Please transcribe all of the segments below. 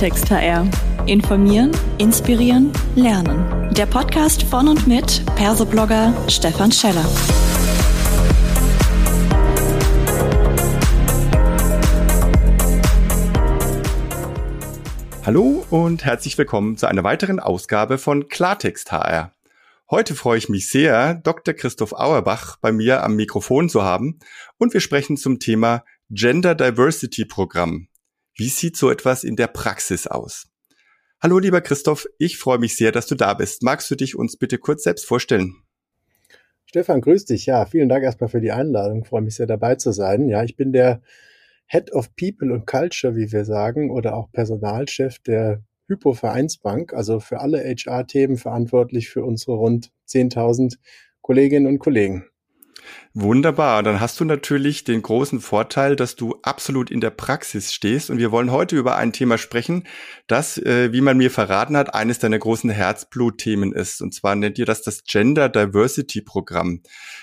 Klartext HR. Informieren, inspirieren, lernen. Der Podcast von und mit Persoblogger Stefan Scheller. Hallo und herzlich willkommen zu einer weiteren Ausgabe von Klartext HR. Heute freue ich mich sehr, Dr. Christoph Auerbach bei mir am Mikrofon zu haben und wir sprechen zum Thema Gender Diversity Programm. Wie sieht so etwas in der Praxis aus? Hallo lieber Christoph, ich freue mich sehr, dass du da bist. Magst du dich uns bitte kurz selbst vorstellen? Stefan, grüß dich. Ja, vielen Dank erstmal für die Einladung. Ich freue mich sehr dabei zu sein. Ja, ich bin der Head of People and Culture, wie wir sagen, oder auch Personalchef der Hypo Vereinsbank, also für alle HR-Themen verantwortlich für unsere rund 10.000 Kolleginnen und Kollegen. Wunderbar. Dann hast du natürlich den großen Vorteil, dass du absolut in der Praxis stehst. Und wir wollen heute über ein Thema sprechen, das, äh, wie man mir verraten hat, eines deiner großen Herzblutthemen ist. Und zwar nennt ihr das das Gender Diversity Programm.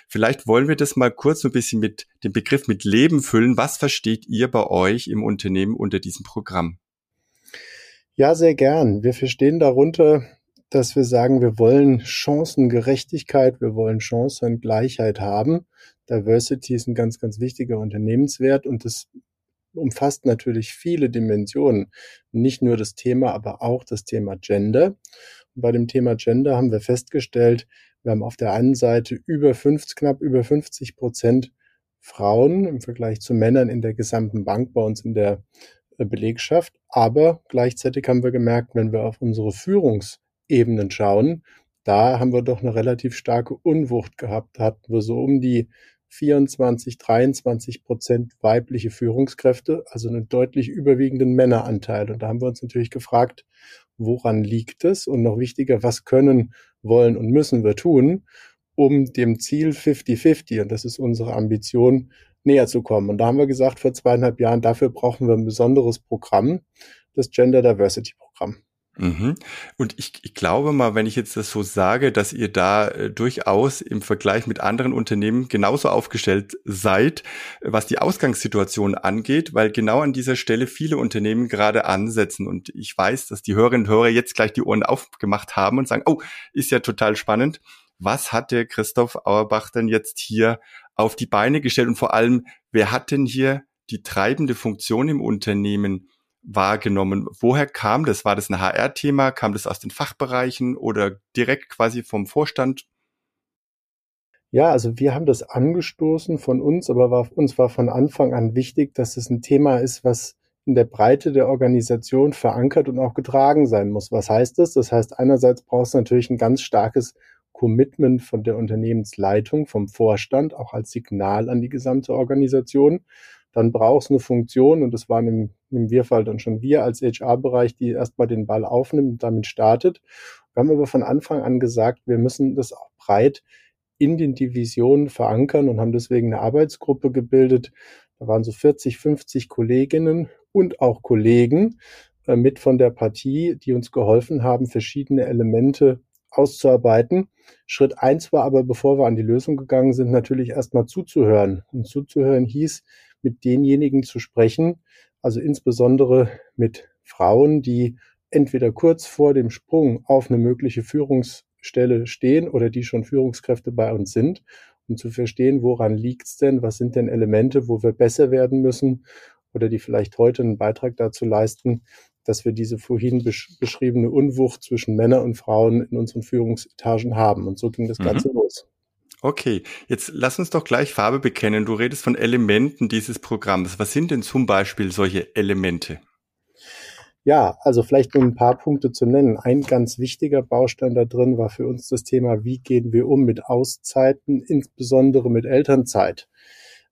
Vielleicht wollen wir das mal kurz so ein bisschen mit dem Begriff mit Leben füllen. Was versteht ihr bei euch im Unternehmen unter diesem Programm? Ja, sehr gern. Wir verstehen darunter, dass wir sagen, wir wollen Chancengerechtigkeit, wir wollen Chancengleichheit haben. Diversity ist ein ganz, ganz wichtiger Unternehmenswert und das umfasst natürlich viele Dimensionen. Nicht nur das Thema, aber auch das Thema Gender. Und bei dem Thema Gender haben wir festgestellt, wir haben auf der einen Seite über 50, knapp über 50 Prozent Frauen im Vergleich zu Männern in der gesamten Bank bei uns in der Belegschaft. Aber gleichzeitig haben wir gemerkt, wenn wir auf unsere Führungsebenen schauen, da haben wir doch eine relativ starke Unwucht gehabt. Da hatten wir so um die 24, 23 Prozent weibliche Führungskräfte, also einen deutlich überwiegenden Männeranteil. Und da haben wir uns natürlich gefragt, woran liegt es? Und noch wichtiger, was können, wollen und müssen wir tun, um dem Ziel 50-50, und das ist unsere Ambition, näher zu kommen. Und da haben wir gesagt, vor zweieinhalb Jahren, dafür brauchen wir ein besonderes Programm, das Gender Diversity Programm. Mhm. Und ich, ich glaube mal, wenn ich jetzt das so sage, dass ihr da äh, durchaus im Vergleich mit anderen Unternehmen genauso aufgestellt seid, was die Ausgangssituation angeht, weil genau an dieser Stelle viele Unternehmen gerade ansetzen. Und ich weiß, dass die Hörerinnen und Hörer jetzt gleich die Ohren aufgemacht haben und sagen, oh, ist ja total spannend. Was hat der Christoph Auerbach denn jetzt hier auf die Beine gestellt und vor allem, wer hat denn hier die treibende Funktion im Unternehmen wahrgenommen? Woher kam das? War das ein HR-Thema? Kam das aus den Fachbereichen oder direkt quasi vom Vorstand? Ja, also wir haben das angestoßen von uns, aber war, uns war von Anfang an wichtig, dass es ein Thema ist, was in der Breite der Organisation verankert und auch getragen sein muss. Was heißt das? Das heißt, einerseits brauchst du natürlich ein ganz starkes Commitment von der Unternehmensleitung, vom Vorstand, auch als Signal an die gesamte Organisation. Dann brauchst du eine Funktion, und das waren im, im Wir-Fall dann schon wir als HR-Bereich, die erstmal den Ball aufnimmt und damit startet. Wir haben aber von Anfang an gesagt, wir müssen das auch breit in den Divisionen verankern und haben deswegen eine Arbeitsgruppe gebildet. Da waren so 40, 50 Kolleginnen und auch Kollegen äh, mit von der Partie, die uns geholfen haben, verschiedene Elemente auszuarbeiten. Schritt eins war aber, bevor wir an die Lösung gegangen sind, natürlich erstmal zuzuhören. Und zuzuhören hieß, mit denjenigen zu sprechen, also insbesondere mit Frauen, die entweder kurz vor dem Sprung auf eine mögliche Führungsstelle stehen oder die schon Führungskräfte bei uns sind, um zu verstehen, woran liegt's denn, was sind denn Elemente, wo wir besser werden müssen oder die vielleicht heute einen Beitrag dazu leisten, dass wir diese vorhin besch beschriebene Unwucht zwischen Männern und Frauen in unseren Führungsetagen haben. Und so ging das mhm. Ganze los. Okay, jetzt lass uns doch gleich Farbe bekennen. Du redest von Elementen dieses Programms. Was sind denn zum Beispiel solche Elemente? Ja, also vielleicht nur ein paar Punkte zu nennen. Ein ganz wichtiger Baustein da drin war für uns das Thema, wie gehen wir um mit Auszeiten, insbesondere mit Elternzeit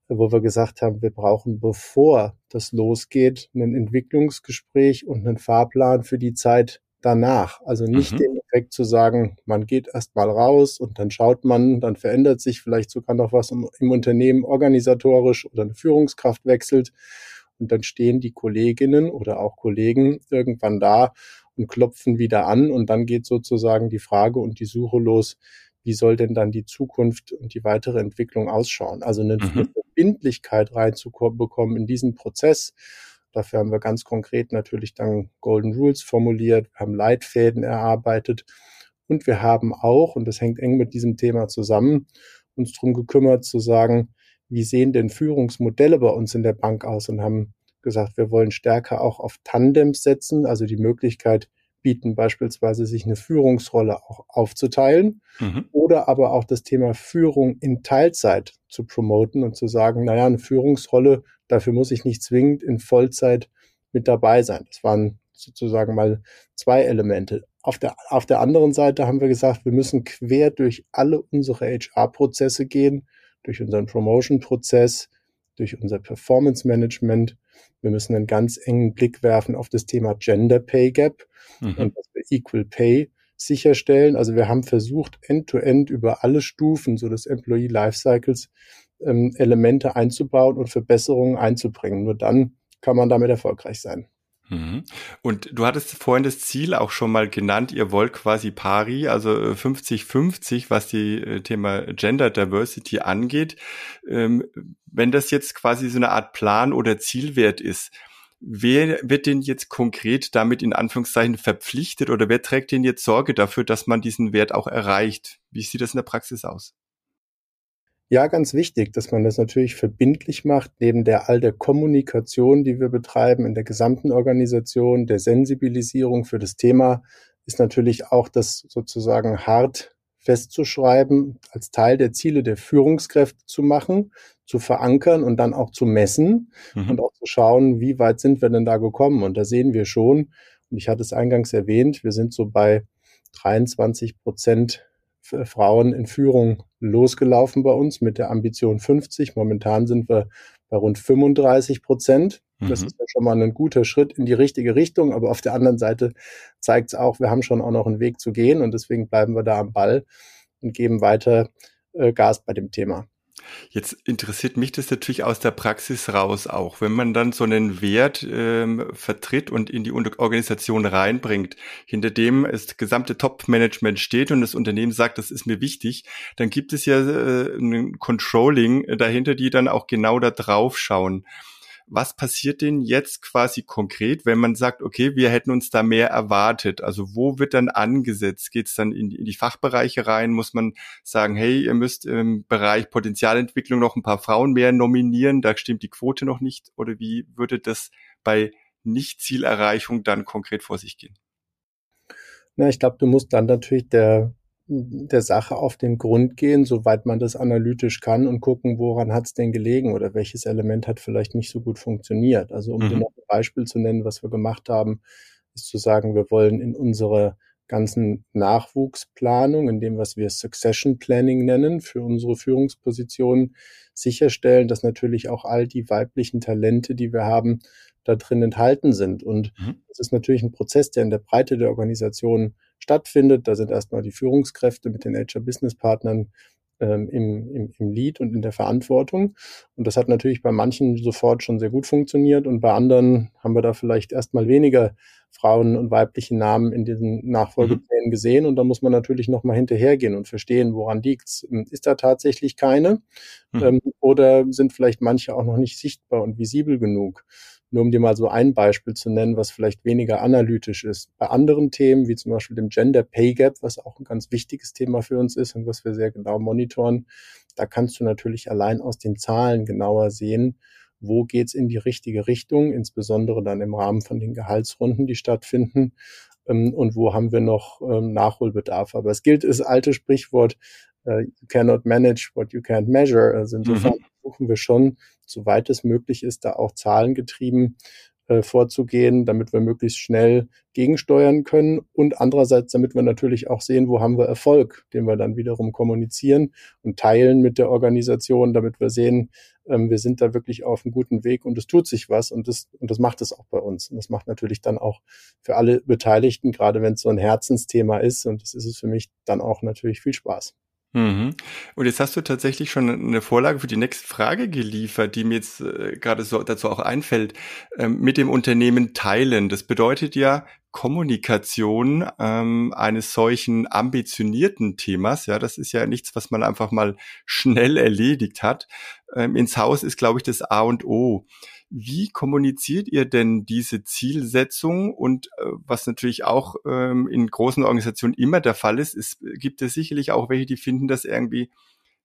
wo wir gesagt haben, wir brauchen, bevor das losgeht, ein Entwicklungsgespräch und einen Fahrplan für die Zeit danach. Also nicht mhm. den Effekt zu sagen, man geht erst mal raus und dann schaut man, dann verändert sich vielleicht sogar noch was im, im Unternehmen organisatorisch oder eine Führungskraft wechselt und dann stehen die Kolleginnen oder auch Kollegen irgendwann da und klopfen wieder an und dann geht sozusagen die Frage und die Suche los, wie soll denn dann die Zukunft und die weitere Entwicklung ausschauen? Also eine, mhm. Verbindlichkeit reinzubekommen in diesen Prozess. Dafür haben wir ganz konkret natürlich dann Golden Rules formuliert, wir haben Leitfäden erarbeitet und wir haben auch, und das hängt eng mit diesem Thema zusammen, uns darum gekümmert zu sagen, wie sehen denn Führungsmodelle bei uns in der Bank aus und haben gesagt, wir wollen stärker auch auf Tandems setzen, also die Möglichkeit bieten, beispielsweise sich eine Führungsrolle auch aufzuteilen mhm. oder aber auch das Thema Führung in Teilzeit zu promoten und zu sagen, naja, eine Führungsrolle, dafür muss ich nicht zwingend in Vollzeit mit dabei sein. Das waren sozusagen mal zwei Elemente. Auf der, auf der anderen Seite haben wir gesagt, wir müssen quer durch alle unsere HR-Prozesse gehen, durch unseren Promotion-Prozess, durch unser Performance-Management. Wir müssen einen ganz engen Blick werfen auf das Thema Gender Pay Gap mhm. und dass wir Equal Pay sicherstellen. Also wir haben versucht, end-to-end -end über alle Stufen so des Employee Lifecycles ähm, Elemente einzubauen und Verbesserungen einzubringen. Nur dann kann man damit erfolgreich sein. Mhm. Und du hattest vorhin das Ziel auch schon mal genannt, ihr wollt quasi pari, also 50-50, äh, was die äh, Thema Gender Diversity angeht. Ähm, wenn das jetzt quasi so eine Art Plan oder Zielwert ist, wer wird denn jetzt konkret damit in Anführungszeichen verpflichtet oder wer trägt denn jetzt Sorge dafür, dass man diesen Wert auch erreicht? Wie sieht das in der Praxis aus? Ja, ganz wichtig, dass man das natürlich verbindlich macht, neben der all der Kommunikation, die wir betreiben in der gesamten Organisation, der Sensibilisierung für das Thema, ist natürlich auch das sozusagen hart festzuschreiben, als Teil der Ziele der Führungskräfte zu machen, zu verankern und dann auch zu messen mhm. und auch zu schauen, wie weit sind wir denn da gekommen. Und da sehen wir schon, und ich hatte es eingangs erwähnt, wir sind so bei 23 Prozent Frauen in Führung losgelaufen bei uns mit der Ambition 50. Momentan sind wir bei rund 35 Prozent. Das mhm. ist ja schon mal ein guter Schritt in die richtige Richtung. Aber auf der anderen Seite zeigt es auch, wir haben schon auch noch einen Weg zu gehen und deswegen bleiben wir da am Ball und geben weiter äh, Gas bei dem Thema. Jetzt interessiert mich das natürlich aus der Praxis raus auch. Wenn man dann so einen Wert ähm, vertritt und in die Organisation reinbringt, hinter dem das gesamte Top-Management steht und das Unternehmen sagt, das ist mir wichtig, dann gibt es ja äh, ein Controlling dahinter, die dann auch genau da drauf schauen was passiert denn jetzt quasi konkret, wenn man sagt, okay, wir hätten uns da mehr erwartet? Also wo wird dann angesetzt? Geht es dann in die, in die Fachbereiche rein? Muss man sagen, hey, ihr müsst im Bereich Potenzialentwicklung noch ein paar Frauen mehr nominieren, da stimmt die Quote noch nicht? Oder wie würde das bei Nicht-Zielerreichung dann konkret vor sich gehen? Na, ich glaube, du musst dann natürlich der der Sache auf den Grund gehen, soweit man das analytisch kann und gucken, woran hat es denn gelegen oder welches Element hat vielleicht nicht so gut funktioniert. Also um mhm. dir noch ein Beispiel zu nennen, was wir gemacht haben, ist zu sagen, wir wollen in unsere ganzen Nachwuchsplanung, in dem, was wir Succession Planning nennen, für unsere Führungspositionen sicherstellen, dass natürlich auch all die weiblichen Talente, die wir haben, da drin enthalten sind. Und mhm. das ist natürlich ein Prozess, der in der Breite der Organisation stattfindet. Da sind erstmal die Führungskräfte mit den HR-Business-Partnern ähm, im, im, im Lead und in der Verantwortung. Und das hat natürlich bei manchen sofort schon sehr gut funktioniert und bei anderen haben wir da vielleicht erstmal weniger Frauen und weibliche Namen in diesen Nachfolgeplänen mhm. gesehen. Und da muss man natürlich nochmal hinterhergehen und verstehen, woran liegt's. Ist da tatsächlich keine? Mhm. Ähm, oder sind vielleicht manche auch noch nicht sichtbar und visibel genug? Nur um dir mal so ein Beispiel zu nennen, was vielleicht weniger analytisch ist. Bei anderen Themen, wie zum Beispiel dem Gender Pay Gap, was auch ein ganz wichtiges Thema für uns ist und was wir sehr genau monitoren, da kannst du natürlich allein aus den Zahlen genauer sehen, wo geht's in die richtige Richtung, insbesondere dann im Rahmen von den Gehaltsrunden, die stattfinden ähm, und wo haben wir noch ähm, Nachholbedarf. Aber es gilt das alte Sprichwort, uh, you cannot manage what you can't measure. Also insofern mhm. Versuchen wir schon, soweit es möglich ist, da auch zahlengetrieben äh, vorzugehen, damit wir möglichst schnell gegensteuern können und andererseits, damit wir natürlich auch sehen, wo haben wir Erfolg, den wir dann wiederum kommunizieren und teilen mit der Organisation, damit wir sehen, ähm, wir sind da wirklich auf einem guten Weg und es tut sich was und das, und das macht es auch bei uns. Und das macht natürlich dann auch für alle Beteiligten, gerade wenn es so ein Herzensthema ist und das ist es für mich dann auch natürlich viel Spaß. Mhm. Und jetzt hast du tatsächlich schon eine Vorlage für die nächste Frage geliefert, die mir jetzt äh, gerade so dazu auch einfällt. Ähm, mit dem Unternehmen teilen. Das bedeutet ja Kommunikation ähm, eines solchen ambitionierten Themas. Ja, das ist ja nichts, was man einfach mal schnell erledigt hat. Ähm, ins Haus ist, glaube ich, das A und O. Wie kommuniziert ihr denn diese Zielsetzung? Und äh, was natürlich auch ähm, in großen Organisationen immer der Fall ist, es gibt es sicherlich auch welche, die finden das irgendwie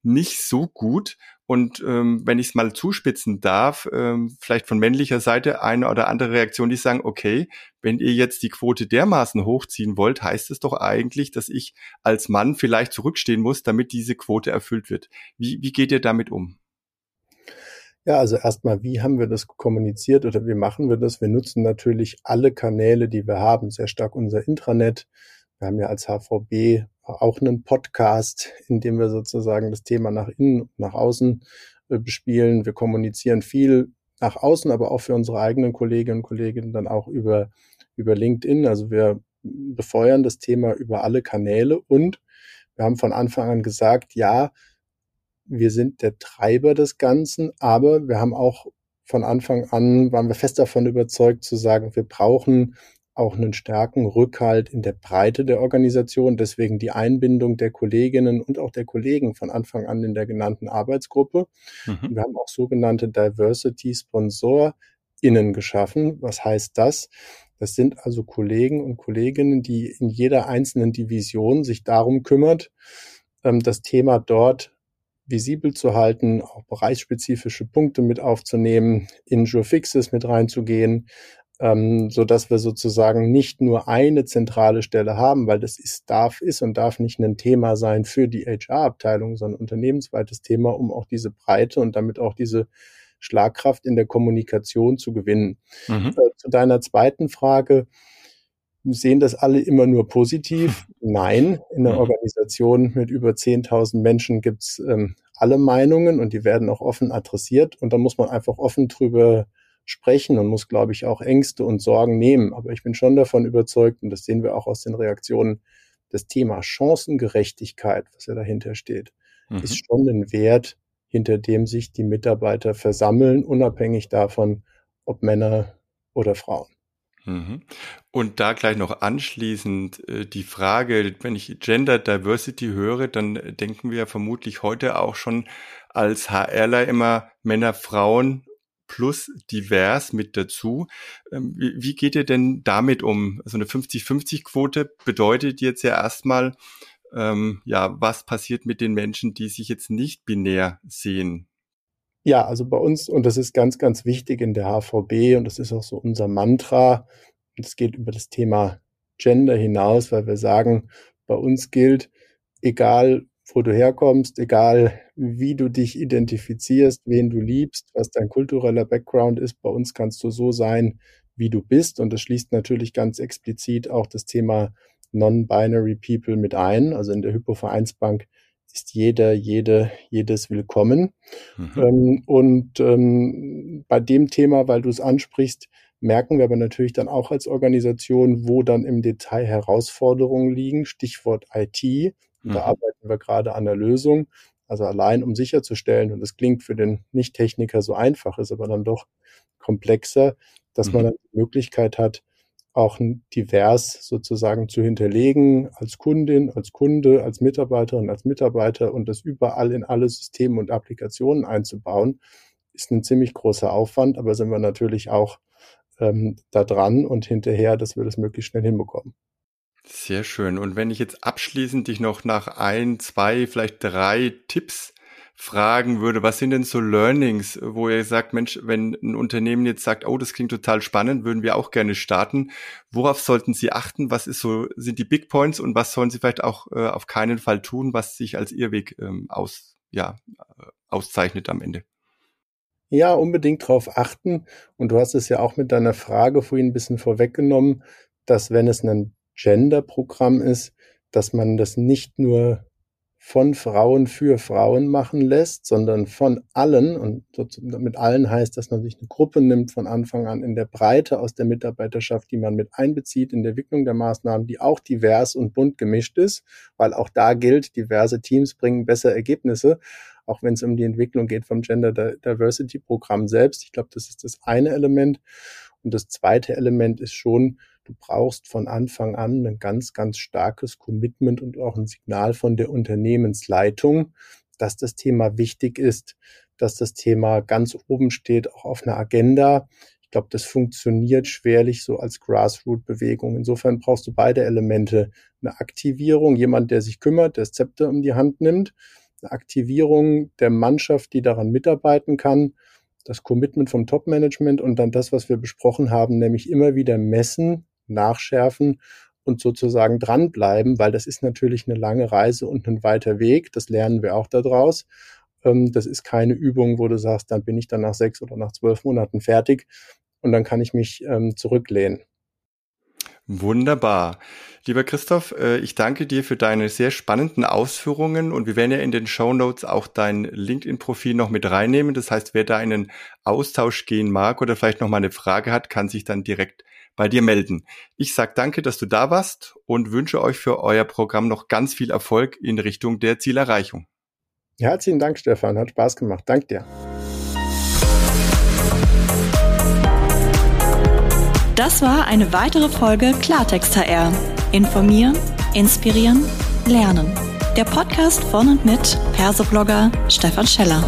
nicht so gut. Und ähm, wenn ich es mal zuspitzen darf, ähm, vielleicht von männlicher Seite eine oder andere Reaktion, die sagen, okay, wenn ihr jetzt die Quote dermaßen hochziehen wollt, heißt es doch eigentlich, dass ich als Mann vielleicht zurückstehen muss, damit diese Quote erfüllt wird. Wie, wie geht ihr damit um? Ja, also erstmal, wie haben wir das kommuniziert oder wie machen wir das? Wir nutzen natürlich alle Kanäle, die wir haben, sehr stark unser Intranet. Wir haben ja als HVB auch einen Podcast, in dem wir sozusagen das Thema nach innen und nach außen äh, bespielen. Wir kommunizieren viel nach außen, aber auch für unsere eigenen Kolleginnen und Kollegen dann auch über, über LinkedIn. Also wir befeuern das Thema über alle Kanäle und wir haben von Anfang an gesagt, ja, wir sind der Treiber des Ganzen, aber wir haben auch von Anfang an, waren wir fest davon überzeugt zu sagen, wir brauchen auch einen starken Rückhalt in der Breite der Organisation. Deswegen die Einbindung der Kolleginnen und auch der Kollegen von Anfang an in der genannten Arbeitsgruppe. Mhm. Wir haben auch sogenannte Diversity SponsorInnen geschaffen. Was heißt das? Das sind also Kollegen und Kolleginnen, die in jeder einzelnen Division sich darum kümmert, ähm, das Thema dort visibel zu halten, auch bereichsspezifische Punkte mit aufzunehmen, in Jure Fixes mit reinzugehen, ähm, so dass wir sozusagen nicht nur eine zentrale Stelle haben, weil das ist, darf, ist und darf nicht ein Thema sein für die HR-Abteilung, sondern unternehmensweites Thema, um auch diese Breite und damit auch diese Schlagkraft in der Kommunikation zu gewinnen. Mhm. Äh, zu deiner zweiten Frage, sehen das alle immer nur positiv? Nein, in einer. Organisation mit über 10.000 Menschen gibt's ähm, alle Meinungen und die werden auch offen adressiert und da muss man einfach offen drüber sprechen und muss, glaube ich, auch Ängste und Sorgen nehmen. Aber ich bin schon davon überzeugt, und das sehen wir auch aus den Reaktionen, das Thema Chancengerechtigkeit, was ja dahinter steht, mhm. ist schon ein Wert, hinter dem sich die Mitarbeiter versammeln, unabhängig davon, ob Männer oder Frauen. Mhm. Und da gleich noch anschließend äh, die Frage, wenn ich Gender Diversity höre, dann denken wir vermutlich heute auch schon als HRler immer Männer, Frauen plus divers mit dazu. Ähm, wie, geht ihr denn damit um? So eine 50-50-Quote bedeutet jetzt ja erstmal, ähm, ja, was passiert mit den Menschen, die sich jetzt nicht binär sehen? Ja, also bei uns, und das ist ganz, ganz wichtig in der HVB, und das ist auch so unser Mantra, es geht über das Thema Gender hinaus, weil wir sagen, bei uns gilt, egal wo du herkommst, egal wie du dich identifizierst, wen du liebst, was dein kultureller Background ist. Bei uns kannst du so sein, wie du bist. Und das schließt natürlich ganz explizit auch das Thema Non-Binary People mit ein. Also in der Hypo-Vereinsbank ist jeder, jede, jedes willkommen. Mhm. Ähm, und ähm, bei dem Thema, weil du es ansprichst, merken wir aber natürlich dann auch als Organisation, wo dann im Detail Herausforderungen liegen. Stichwort IT. Mhm. Da arbeiten wir gerade an der Lösung. Also allein um sicherzustellen, und das klingt für den Nicht-Techniker so einfach, ist aber dann doch komplexer, dass mhm. man dann die Möglichkeit hat, auch divers sozusagen zu hinterlegen als Kundin, als Kunde, als Mitarbeiterin, als Mitarbeiter und das überall in alle Systeme und Applikationen einzubauen, ist ein ziemlich großer Aufwand, aber sind wir natürlich auch ähm, da dran und hinterher, dass wir das möglichst schnell hinbekommen. Sehr schön. Und wenn ich jetzt abschließend dich noch nach ein, zwei, vielleicht drei Tipps fragen würde, was sind denn so Learnings, wo ihr sagt, Mensch, wenn ein Unternehmen jetzt sagt, oh, das klingt total spannend, würden wir auch gerne starten. Worauf sollten Sie achten? Was ist so, sind die Big Points und was sollen Sie vielleicht auch äh, auf keinen Fall tun, was sich als Irrweg ähm, aus, ja, äh, auszeichnet am Ende? Ja, unbedingt darauf achten. Und du hast es ja auch mit deiner Frage vorhin ein bisschen vorweggenommen, dass wenn es ein Gender-Programm ist, dass man das nicht nur von Frauen für Frauen machen lässt, sondern von allen. Und mit allen heißt, dass man sich eine Gruppe nimmt von Anfang an in der Breite aus der Mitarbeiterschaft, die man mit einbezieht in der Entwicklung der Maßnahmen, die auch divers und bunt gemischt ist, weil auch da gilt, diverse Teams bringen bessere Ergebnisse, auch wenn es um die Entwicklung geht vom Gender Diversity Programm selbst. Ich glaube, das ist das eine Element. Und das zweite Element ist schon, Du brauchst von Anfang an ein ganz, ganz starkes Commitment und auch ein Signal von der Unternehmensleitung, dass das Thema wichtig ist, dass das Thema ganz oben steht, auch auf einer Agenda. Ich glaube, das funktioniert schwerlich so als Grassroot-Bewegung. Insofern brauchst du beide Elemente. Eine Aktivierung, jemand, der sich kümmert, der das Zepter um die Hand nimmt. Eine Aktivierung der Mannschaft, die daran mitarbeiten kann. Das Commitment vom Top-Management und dann das, was wir besprochen haben, nämlich immer wieder messen, nachschärfen und sozusagen dranbleiben, weil das ist natürlich eine lange Reise und ein weiter Weg. Das lernen wir auch daraus. Ähm, das ist keine Übung, wo du sagst, dann bin ich dann nach sechs oder nach zwölf Monaten fertig, und dann kann ich mich ähm, zurücklehnen. Wunderbar. Lieber Christoph, äh, ich danke dir für deine sehr spannenden Ausführungen und wir werden ja in den Show Notes auch dein LinkedIn-Profil noch mit reinnehmen. Das heißt, wer da einen Austausch gehen mag oder vielleicht noch mal eine Frage hat, kann sich dann direkt bei dir melden. Ich sage danke, dass du da warst und wünsche euch für euer Programm noch ganz viel Erfolg in Richtung der Zielerreichung. Herzlichen Dank, Stefan. Hat Spaß gemacht. Dank dir. Das war eine weitere Folge Klartext HR. Informieren, inspirieren, lernen. Der Podcast von und mit Persoblogger Stefan Scheller.